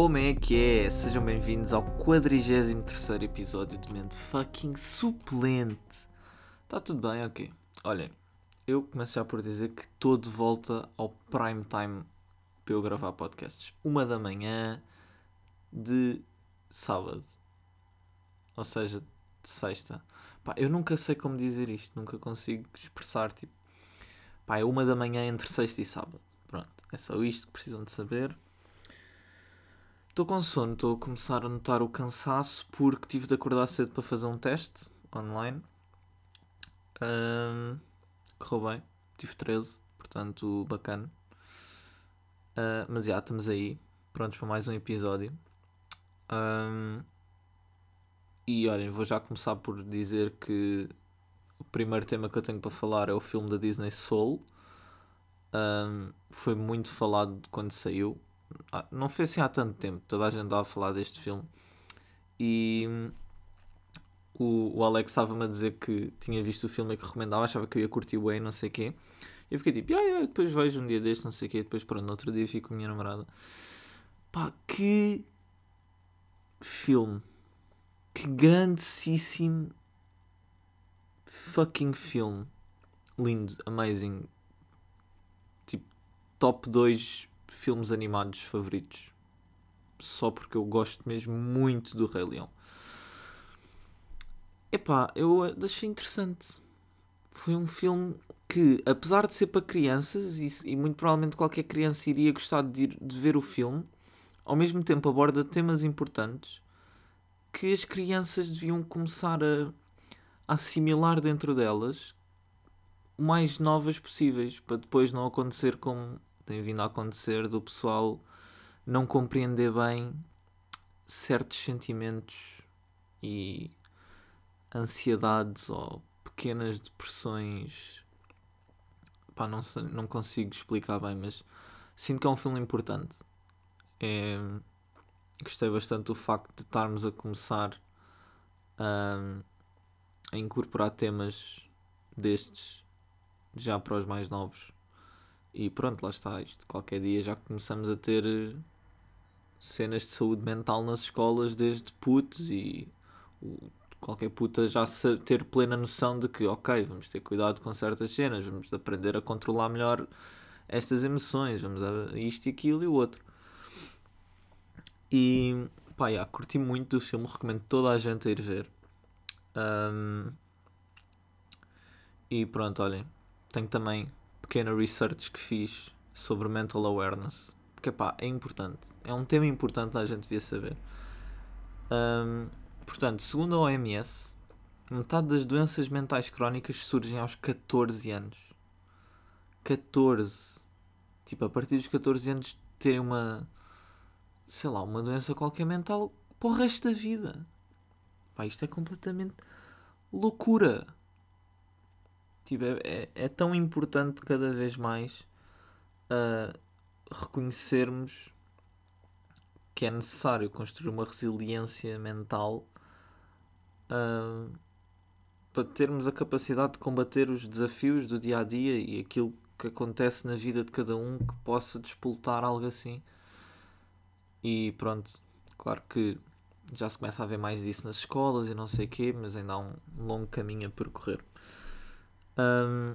Como é que é? Sejam bem-vindos ao 43 episódio de Mente Fucking Suplente. Está tudo bem? Ok. Olhem, eu começo já por dizer que estou de volta ao prime time para eu gravar podcasts. Uma da manhã de sábado. Ou seja, de sexta. Pá, eu nunca sei como dizer isto, nunca consigo expressar, tipo... Pá, é uma da manhã entre sexta e sábado. Pronto, é só isto que precisam de saber. Estou com sono, estou a começar a notar o cansaço porque tive de acordar cedo para fazer um teste online. Um, correu bem, tive 13, portanto, bacana. Uh, mas já, estamos aí, prontos para mais um episódio. Um, e olhem, vou já começar por dizer que o primeiro tema que eu tenho para falar é o filme da Disney Soul. Um, foi muito falado quando saiu. Ah, não foi assim há tanto tempo, toda a gente estava a falar deste filme. E o, o Alex estava-me a dizer que tinha visto o filme e que recomendava, achava que eu ia curtir bem, não sei o quê. E eu fiquei tipo, ah, yeah, depois vejo um dia deste, não sei o quê. Depois, pronto, no outro dia fico com a minha namorada. Pá, que filme. Que grandíssimo fucking filme. Lindo, amazing. Tipo, top 2 filmes animados favoritos. Só porque eu gosto mesmo muito do Rei Leão. Epá, eu achei interessante. Foi um filme que, apesar de ser para crianças, e, e muito provavelmente qualquer criança iria gostar de, ir, de ver o filme, ao mesmo tempo aborda temas importantes que as crianças deviam começar a, a assimilar dentro delas o mais novas possíveis, para depois não acontecer como tem vindo a acontecer do pessoal não compreender bem certos sentimentos e ansiedades ou pequenas depressões. Pá, não, sei, não consigo explicar bem, mas sinto que é um filme importante. É, gostei bastante do facto de estarmos a começar a, a incorporar temas destes já para os mais novos. E pronto, lá está. Isto, qualquer dia já começamos a ter eh, cenas de saúde mental nas escolas desde putos e qualquer puta já ter plena noção de que, ok, vamos ter cuidado com certas cenas, vamos aprender a controlar melhor estas emoções, vamos a isto e aquilo e o outro. E pá, curti muito do filme, recomendo toda a gente a ir ver. Um, e pronto, olhem, tenho também pequena research que fiz sobre mental awareness. Porque pá, é importante. É um tema importante a gente devia saber. Um, portanto, segundo a OMS, metade das doenças mentais crónicas surgem aos 14 anos. 14. Tipo, a partir dos 14 anos terem uma. sei lá, uma doença qualquer mental para o resto da vida. Pá, isto é completamente loucura. Tipo, é, é, é tão importante cada vez mais uh, reconhecermos que é necessário construir uma resiliência mental uh, para termos a capacidade de combater os desafios do dia a dia e aquilo que acontece na vida de cada um que possa despoltar algo assim. E pronto, claro que já se começa a ver mais disso nas escolas e não sei o quê, mas ainda há um longo caminho a percorrer. Um,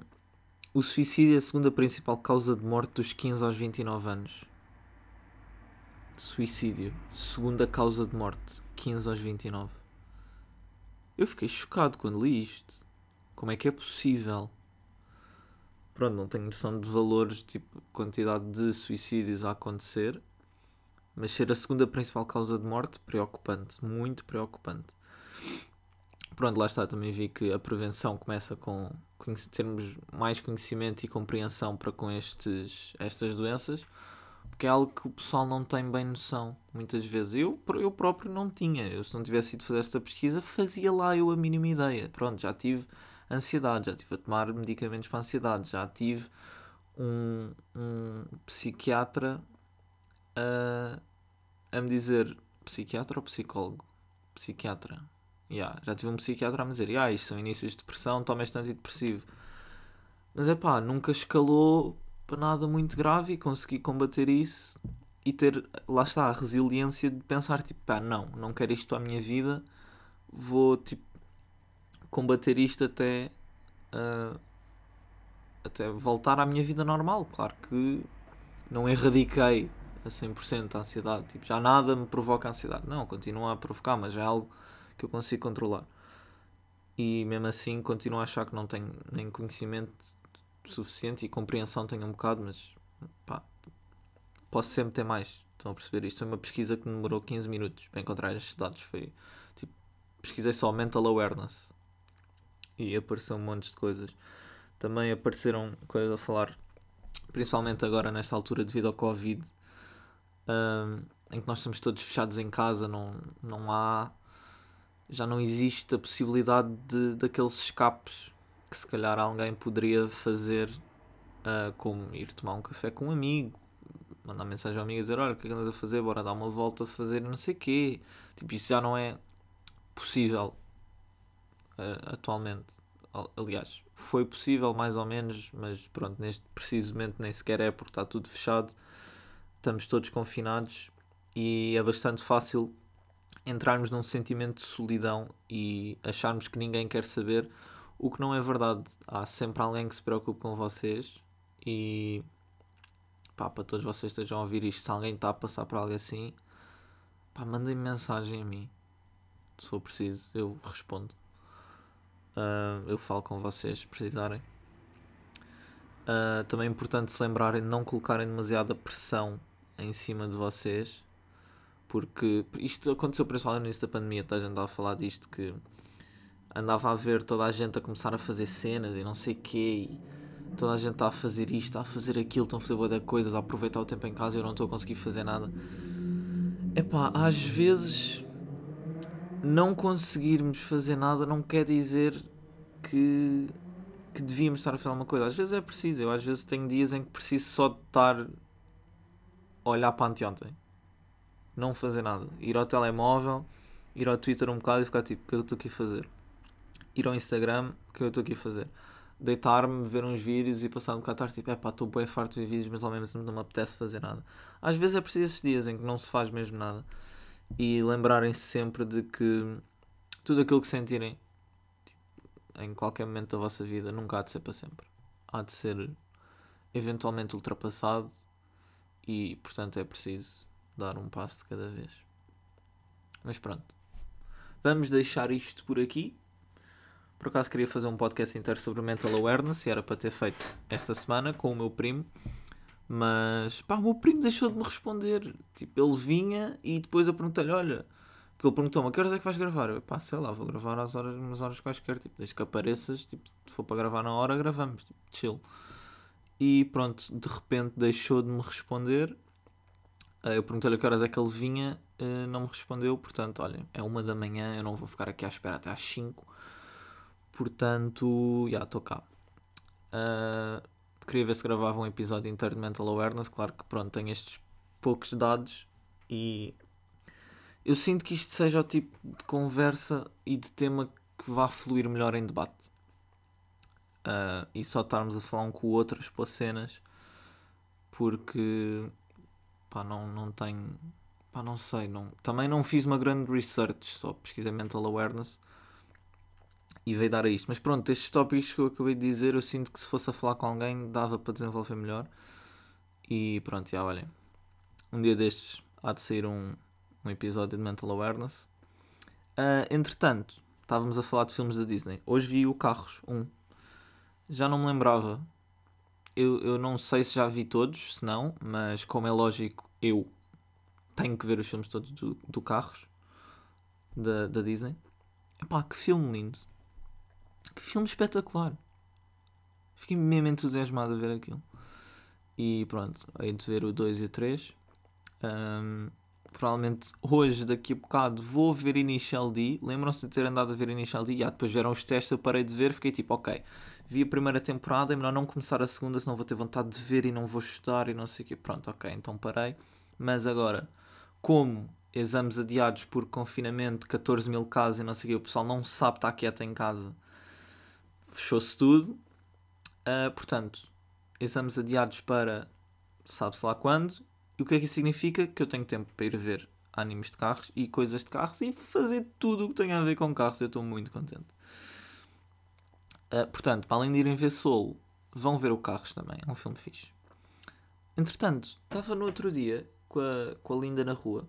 o suicídio é a segunda principal causa de morte dos 15 aos 29 anos. Suicídio, segunda causa de morte, 15 aos 29. Eu fiquei chocado quando li isto. Como é que é possível? Pronto, não tenho noção de valores, tipo, quantidade de suicídios a acontecer, mas ser a segunda principal causa de morte, preocupante, muito preocupante. Pronto, lá está, também vi que a prevenção começa com termos mais conhecimento e compreensão para com estes, estas doenças, porque é algo que o pessoal não tem bem noção, muitas vezes. Eu, eu próprio não tinha, eu se não tivesse ido fazer esta pesquisa, fazia lá eu a mínima ideia. Pronto, já tive ansiedade, já tive a tomar medicamentos para ansiedade, já tive um, um psiquiatra a, a me dizer, psiquiatra ou psicólogo? Psiquiatra Yeah, já tive um psiquiatra a me dizer, ah, isto são inícios de depressão, toma este antidepressivo. Mas é pá, nunca escalou para nada muito grave e consegui combater isso e ter, lá está, a resiliência de pensar, tipo, pá, não, não quero isto a minha vida, vou, tipo, combater isto até, uh, até voltar à minha vida normal. Claro que não erradiquei a 100% a ansiedade, tipo, já nada me provoca ansiedade. Não, continua a provocar, mas é algo que eu consigo controlar. E mesmo assim continuo a achar que não tenho nem conhecimento suficiente e compreensão tenho um bocado, mas pá, posso sempre ter mais. Estão a perceber? Isto foi uma pesquisa que demorou 15 minutos para encontrar estes dados. Foi tipo, pesquisei só mental awareness e apareceu um monte de coisas. Também apareceram coisas a falar, principalmente agora nesta altura devido ao Covid, um, em que nós estamos todos fechados em casa, não, não há. Já não existe a possibilidade de daqueles escapes que se calhar alguém poderia fazer, uh, como ir tomar um café com um amigo, mandar mensagem ao amigo e dizer: Olha, o que é que andas a fazer? Bora dar uma volta a fazer não sei o quê. Tipo, isso já não é possível uh, atualmente. Aliás, foi possível mais ou menos, mas pronto, neste preciso momento nem sequer é porque está tudo fechado. Estamos todos confinados e é bastante fácil entrarmos num sentimento de solidão e acharmos que ninguém quer saber, o que não é verdade. Há sempre alguém que se preocupe com vocês e pá, para todos vocês estejam a ouvir isto, se alguém está a passar por algo assim, pá, mandem mensagem a mim. Se for preciso, eu respondo. Uh, eu falo com vocês se precisarem. Uh, também é importante se lembrarem de não colocarem demasiada pressão em cima de vocês, porque isto aconteceu principalmente no início da pandemia. Toda a gente a falar disto que andava a ver toda a gente a começar a fazer cenas e não sei o quê. E toda a gente está a fazer isto, está a fazer aquilo, estão a fazer boa coisas, a aproveitar o tempo em casa e eu não estou a conseguir fazer nada. Epá, às vezes não conseguirmos fazer nada não quer dizer que, que devíamos estar a fazer alguma coisa. Às vezes é preciso. Eu às vezes tenho dias em que preciso só de estar a olhar para anteontem. Não fazer nada. Ir ao telemóvel, ir ao Twitter um bocado e ficar tipo, o que é eu estou aqui a fazer? Ir ao Instagram, o que é eu estou aqui a fazer? Deitar-me, ver uns vídeos e passar um bocado tarde, tipo, é pá, estou bem farto de ver vídeos, mas ao mesmo tempo não me apetece fazer nada. Às vezes é preciso esses dias em que não se faz mesmo nada e lembrarem-se sempre de que tudo aquilo que sentirem em qualquer momento da vossa vida nunca há de ser para sempre. Há de ser eventualmente ultrapassado e, portanto, é preciso dar um passo de cada vez. Mas pronto. Vamos deixar isto por aqui. Por acaso queria fazer um podcast inteiro sobre mental awareness e era para ter feito esta semana com o meu primo. Mas pá, o meu primo deixou de me responder. Tipo, ele vinha e depois eu perguntei-lhe: Olha, porque ele perguntou-me: A que horas é que vais gravar? Eu, pá, sei lá, vou gravar às horas, nas horas quaisquer. Tipo, desde que apareças, tipo, se for para gravar na hora, gravamos. Tipo, chill. E pronto, de repente deixou de me responder. Eh, eu perguntei-lhe que horas é que ele vinha, eh, não me respondeu. Portanto, olha, é uma da manhã, eu não vou ficar aqui à espera até às 5. Portanto, já estou cá. Uh, queria ver se gravava um episódio inteiro de Mental Awareness. Claro que pronto, tenho estes poucos dados e eu sinto que isto seja o tipo de conversa e de tema que vá fluir melhor em debate. Uh, e só estarmos a falar um com o outro, expor cenas, porque pá, não, não tenho. Pá, não sei. Não, também não fiz uma grande research, só pesquisei mental awareness e veio dar a isto. Mas pronto, estes tópicos que eu acabei de dizer, eu sinto que se fosse a falar com alguém dava para desenvolver melhor. E pronto, já olhem. Um dia destes há de sair um, um episódio de Mental Awareness. Uh, entretanto, estávamos a falar de filmes da Disney. Hoje vi o Carros 1. Já não me lembrava. Eu, eu não sei se já vi todos, se não, mas como é lógico, eu tenho que ver os filmes todos do, do Carros da, da Disney. Epá, que filme lindo! Que filme espetacular! Fiquei mesmo entusiasmado a ver aquilo. E pronto, aí de ver o 2 e o 3. Um, provavelmente hoje, daqui a bocado, vou ver Initial D. Lembram-se de ter andado a ver Initial D? E ah, depois vieram os testes, eu parei de ver, fiquei tipo, ok, vi a primeira temporada, é melhor não começar a segunda, senão vou ter vontade de ver e não vou estudar e não sei o quê. Pronto, ok, então parei. Mas agora, como exames adiados por confinamento, 14 mil casos e não sei o quê, o pessoal não sabe estar quieto em casa fechou-se tudo. Uh, portanto, exames adiados para sabe-se lá quando. E o que é que isso significa? Que eu tenho tempo para ir ver animes de carros e coisas de carros e fazer tudo o que tenha a ver com carros. Eu estou muito contente. Uh, portanto, para além de irem ver Soul, vão ver o Carros também. É um filme fixe. Entretanto, estava no outro dia com a, com a Linda na rua.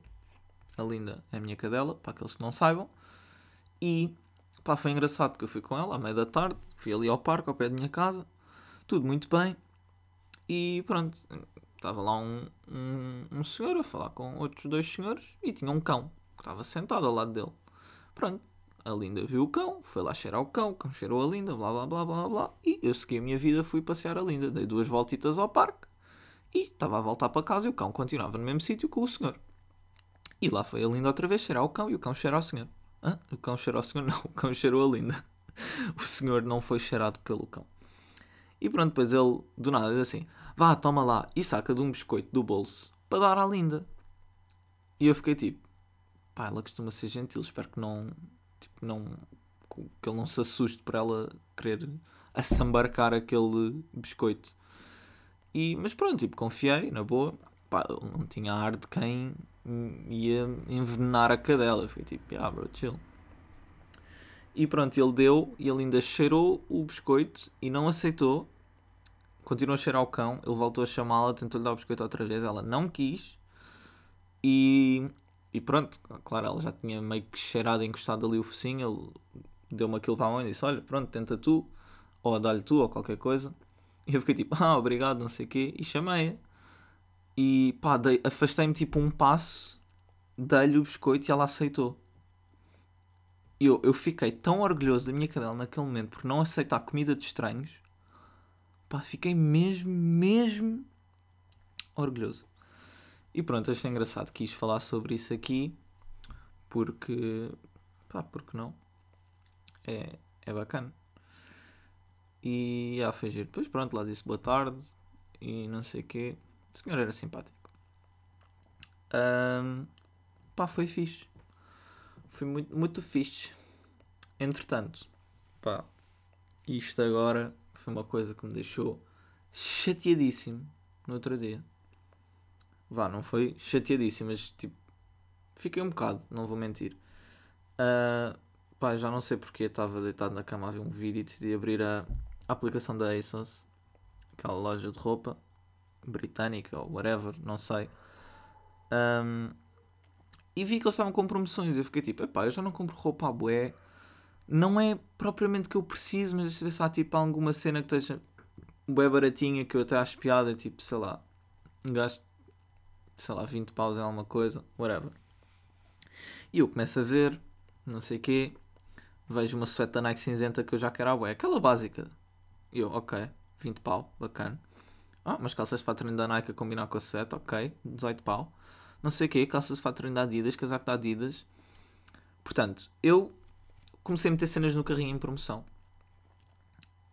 A Linda é a minha cadela, para aqueles que não saibam. E pá, foi engraçado porque eu fui com ela à meia da tarde, fui ali ao parque, ao pé da minha casa, tudo muito bem. E pronto, estava lá um, um, um senhor a falar com outros dois senhores e tinha um cão que estava sentado ao lado dele. Pronto, a Linda viu o cão, foi lá cheirar o cão, o cão cheirou a Linda, blá blá blá blá blá. E eu segui a minha vida, fui passear a Linda, dei duas voltitas ao parque e estava a voltar para casa e o cão continuava no mesmo sítio com o senhor. E lá foi a Linda outra vez cheirar o cão e o cão cheirou ao senhor. Hã? O cão cheirou ao senhor? Não, o cão cheirou a Linda. o senhor não foi cheirado pelo cão. E pronto, depois ele, do nada, diz assim: Vá, toma lá, e saca de um biscoito do bolso para dar à Linda. E eu fiquei tipo: Pá, ela costuma ser gentil, espero que não. Tipo, não. que ele não se assuste por ela querer assambarcar aquele biscoito. E, mas pronto, tipo, confiei, na boa. Pá, ele não tinha ar de quem ia envenenar a cadela. Fiquei tipo, ah, bro, chill. E pronto, ele deu e ele ainda cheirou o biscoito e não aceitou. Continuou a cheirar o cão. Ele voltou a chamá-la, tentou-lhe dar o biscoito outra vez. Ela não quis. E, e pronto, claro, ela já tinha meio que cheirado e encostado ali o focinho. Ele deu-me aquilo para a mão e disse: Olha, pronto, tenta tu, ou dá-lhe tu, ou qualquer coisa. E eu fiquei tipo, ah, obrigado, não sei o quê, e chamei-a. E pá, afastei-me tipo um passo, dei-lhe o biscoito e ela aceitou. E eu, eu fiquei tão orgulhoso da minha cadela naquele momento por não aceitar comida de estranhos. Pá, fiquei mesmo, mesmo orgulhoso. E pronto, achei engraçado, quis falar sobre isso aqui porque, pá, porque não? É, é bacana. E a foi giro. Depois pronto, lá disse boa tarde e não sei o quê. O senhor era simpático. Um, pá, foi fixe. Foi muito, muito fixe. Entretanto, pá, isto agora foi uma coisa que me deixou chateadíssimo no outro dia. Vá, não foi chateadíssimo, mas tipo, fiquei um bocado, não vou mentir. Uh, pá, já não sei porque estava deitado na cama a ver um vídeo e decidi abrir a, aplicação da ASOS, aquela loja de roupa britânica ou whatever, não sei. Um, e vi que eles estavam com promoções. Eu fiquei tipo, epá, eu já não compro roupa à bué. Não é propriamente que eu preciso, mas se há tipo alguma cena que esteja bué baratinha que eu até acho piada, tipo, sei lá, gasto, sei lá, 20 paus em alguma coisa, whatever. E eu começo a ver, não sei o quê, vejo uma suéte da Nike cinzenta que eu já quero à bué, aquela básica, e eu, ok, 20 pau, bacana. Ah, mas calças de fato treino da Nike a combinar com a 7, ok, 18 pau. Não sei o quê, calças de fato treino da Adidas, casaco da Adidas. Portanto, eu comecei a meter cenas no carrinho em promoção.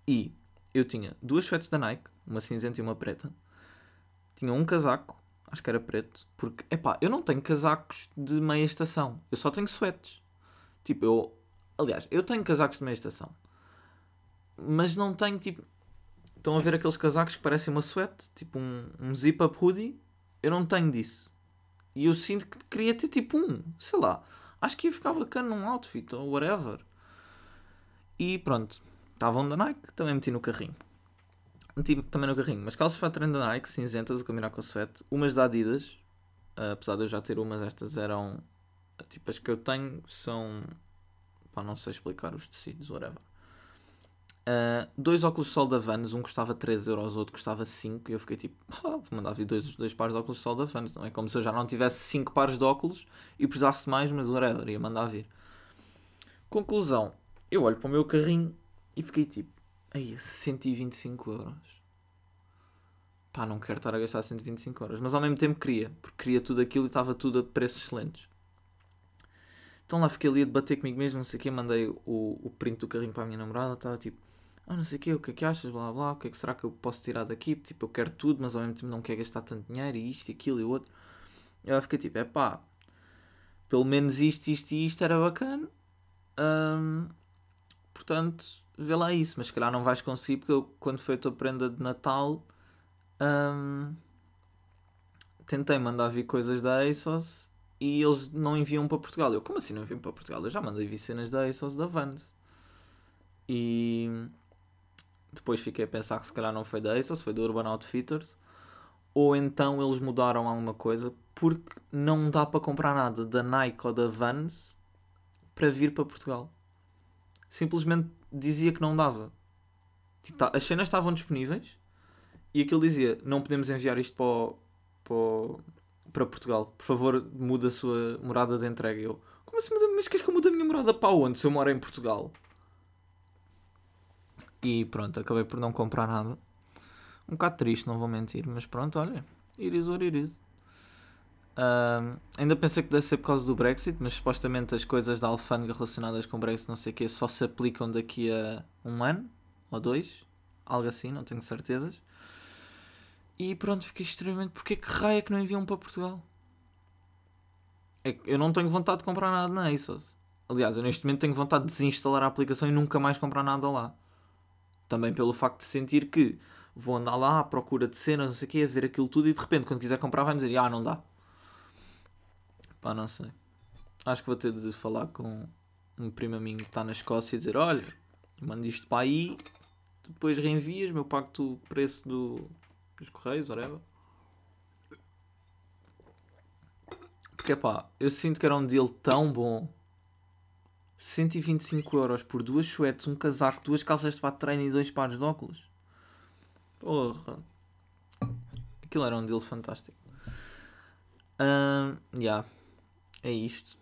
E eu tinha duas suetes da Nike, uma cinzenta e uma preta. Tinha um casaco, acho que era preto, porque, epá, eu não tenho casacos de meia estação, eu só tenho suetes. Tipo, eu, aliás, eu tenho casacos de meia estação mas não tenho tipo. Estão a ver aqueles casacos que parecem uma suéte, tipo um, um zip-up hoodie? Eu não tenho disso. E eu sinto que queria ter tipo um, sei lá. Acho que ia ficar bacana num outfit ou whatever. E pronto, estavam da Nike, também meti no carrinho. Meti também no carrinho, mas calças treino da Nike, cinzentas, a combinar com a suéte. Umas da Adidas, apesar de eu já ter umas, estas eram. Tipo, as que eu tenho são. Pá, não sei explicar os tecidos, whatever. Uh, dois óculos de sol da Vans, um custava 3 euros, outro custava 5. E eu fiquei tipo, ah, vou mandar vir dois, dois pares de óculos de sol da Vans. Não é como se eu já não tivesse 5 pares de óculos e precisasse mais, mas whatever, ia mandar vir. Conclusão, eu olho para o meu carrinho e fiquei tipo, aí 125 euros. Pá, não quero estar a gastar 125 euros, mas ao mesmo tempo queria, porque queria tudo aquilo e estava tudo a preços excelentes. Então lá fiquei ali a debater comigo mesmo, não sei o que, mandei o, o print do carrinho para a minha namorada, estava tipo ah, não sei o quê, o que é que achas, blá blá, o que é que será que eu posso tirar daqui? Tipo, eu quero tudo, mas ao mesmo tempo não quero gastar tanto dinheiro e isto, aquilo e o outro. E ela fica tipo, é pá, pelo menos isto, isto e isto era bacana. Um, portanto, vê lá isso, mas se calhar não vais conseguir porque eu, quando foi a tua prenda de Natal, um, tentei mandar vir coisas da ASOS e eles não enviam para Portugal. Eu, como assim não enviam para Portugal? Eu já mandei vir cenas da ASOS da Vans. E depois fiquei a pensar que se calhar não foi da ASOS, foi da Urban Outfitters. Ou então eles mudaram alguma coisa porque não dá para comprar nada da Nike ou da Vans para vir para Portugal. Simplesmente dizia que não dava. Tipo, tá, as cenas estavam disponíveis e aquilo dizia: não podemos enviar isto para, o, para, o, para Portugal. Por favor, muda a sua morada de entrega. Eu, como assim, mas queres que eu mude a minha morada para onde? Se eu moro em Portugal? E pronto, acabei por não comprar nada. Um bocado triste, não vou mentir, mas pronto, olha, it is what it is. Uh, ainda pensei que deve ser por causa do Brexit, mas supostamente as coisas da alfândega relacionadas com o Brexit, não sei o que, só se aplicam daqui a um ano ou dois, algo assim, não tenho certezas. E pronto, fiquei extremamente. Porquê que raio é que não enviam para Portugal? É eu não tenho vontade de comprar nada na ASOS. Aliás, eu neste momento tenho vontade de desinstalar a aplicação e nunca mais comprar nada lá. Também pelo facto de sentir que vou andar lá à procura de cenas, não sei o quê, a ver aquilo tudo e de repente, quando quiser comprar, vai-me dizer: Ah, não dá. Pá, não sei. Acho que vou ter de falar com um primo minha que está na Escócia e dizer: Olha, mando isto para aí, depois reenvias, meu pacto o preço do, dos correios, whatever. Porque pá, eu sinto que era um deal tão bom. 125 euros por duas suetes, um casaco, duas calças de fato de treino e dois pares de óculos. Porra. Aquilo era um deal fantástico. Um, yeah. É isto.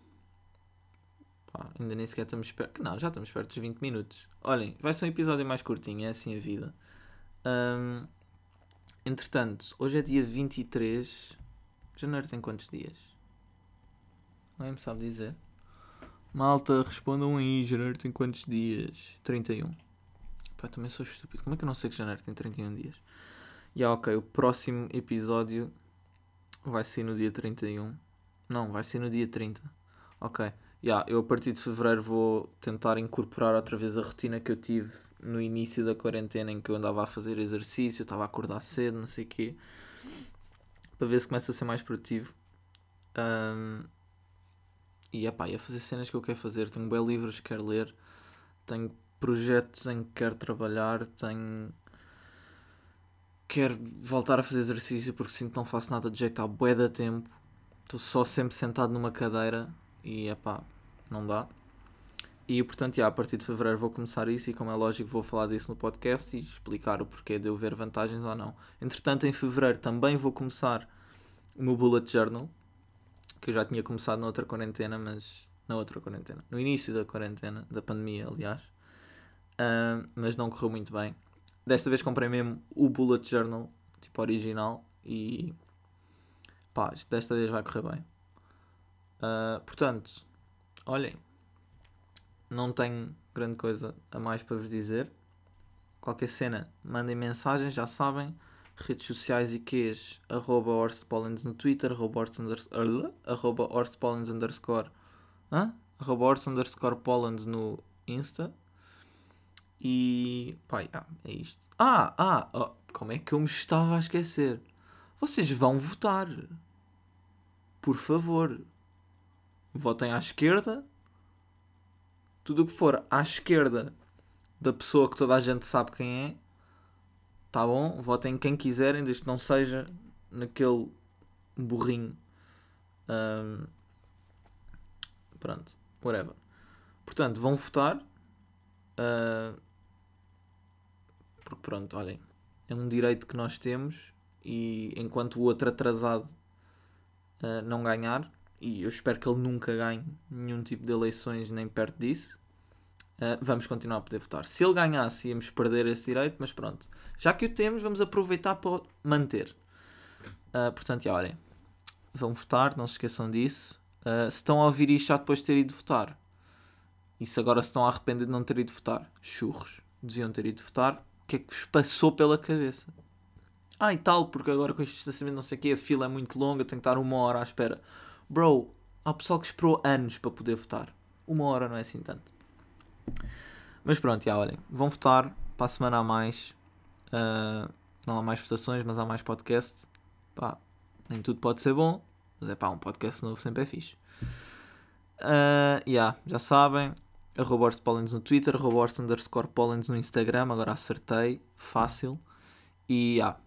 Pá, ainda nem sequer estamos perto. Não, já estamos perto dos 20 minutos. Olhem, vai ser um episódio mais curtinho, é assim a vida. Um, entretanto, hoje é dia 23. Janeiro tem quantos dias? Alguém me sabe dizer? Malta, respondam aí, janeiro tem quantos dias? 31. Pá, também sou estúpido. Como é que eu não sei que janeiro tem 31 dias? E ok, o próximo episódio vai ser no dia 31. Não, vai ser no dia 30. Ok. Yeah, eu a partir de fevereiro vou tentar incorporar outra vez a rotina que eu tive no início da quarentena em que eu andava a fazer exercício, estava a acordar cedo, não sei o quê. Para ver se começa a ser mais produtivo. Um, e é pá, ia fazer cenas que eu quero fazer. Tenho bem livros que quero ler. Tenho projetos em que quero trabalhar. Tenho. Quero voltar a fazer exercício porque sinto que não faço nada de jeito há bué da tempo. Estou só sempre sentado numa cadeira e é pá, não dá. E portanto, já, a partir de fevereiro vou começar isso e, como é lógico, vou falar disso no podcast e explicar o porquê de eu ver vantagens ou não. Entretanto, em fevereiro também vou começar o meu Bullet Journal, que eu já tinha começado na outra quarentena, mas. Na outra quarentena. No início da quarentena, da pandemia, aliás. Uh, mas não correu muito bem. Desta vez comprei mesmo o Bullet Journal, tipo original, e. pá, desta vez vai correr bem. Uh, portanto, olhem, não tenho grande coisa a mais para vos dizer. Qualquer cena, mandem mensagem, já sabem. Redes sociais e quês, arroba Pollens no Twitter, arroba Horse, underscore, arroba Pollens underscore, hã? arroba Horse underscore Pollens no Insta. E pá, yeah, é isto. Ah, ah, oh, como é que eu me estava a esquecer? Vocês vão votar. Por favor. Votem à esquerda tudo o que for à esquerda da pessoa que toda a gente sabe quem é, tá bom? Votem quem quiserem, desde que não seja naquele burrinho. Um, pronto, whatever. Portanto, vão votar. Uh, porque pronto, olhem, é um direito que nós temos e enquanto o outro atrasado uh, não ganhar, e eu espero que ele nunca ganhe nenhum tipo de eleições nem perto disso. Uh, vamos continuar a poder votar. Se ele ganhasse, íamos perder esse direito, mas pronto. Já que o temos, vamos aproveitar para manter. Uh, portanto, já, olhem, vão votar, não se esqueçam disso. Uh, se estão a ouvir isto já depois de ter ido votar, e se agora se estão a arrepender de não ter ido votar, churros, deviam ter ido votar, o que é que vos passou pela cabeça? Ah, e tal, porque agora com este distanciamento não sei o quê, a fila é muito longa, tenho que estar uma hora à espera. Bro, há pessoal que esperou anos para poder votar. Uma hora não é assim tanto. Mas pronto, já olhem. Vão votar para a semana a mais. Uh, não há mais votações, mas há mais podcast. Pá, Nem tudo pode ser bom, mas é pá, um podcast novo sempre é fixe. Uh, yeah, já sabem, arroba Pollens no Twitter, arroba underscore no Instagram, agora acertei, fácil. E yeah,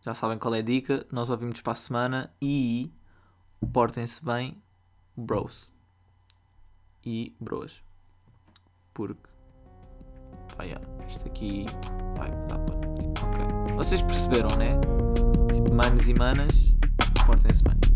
já sabem qual é a dica, nós ouvimos para a semana e portem-se bem, bros. E broas. Porque, pá, yeah, isto aqui vai dar para. Ok. Vocês perceberam, né? Tipo, manos e manas, portem-se bem.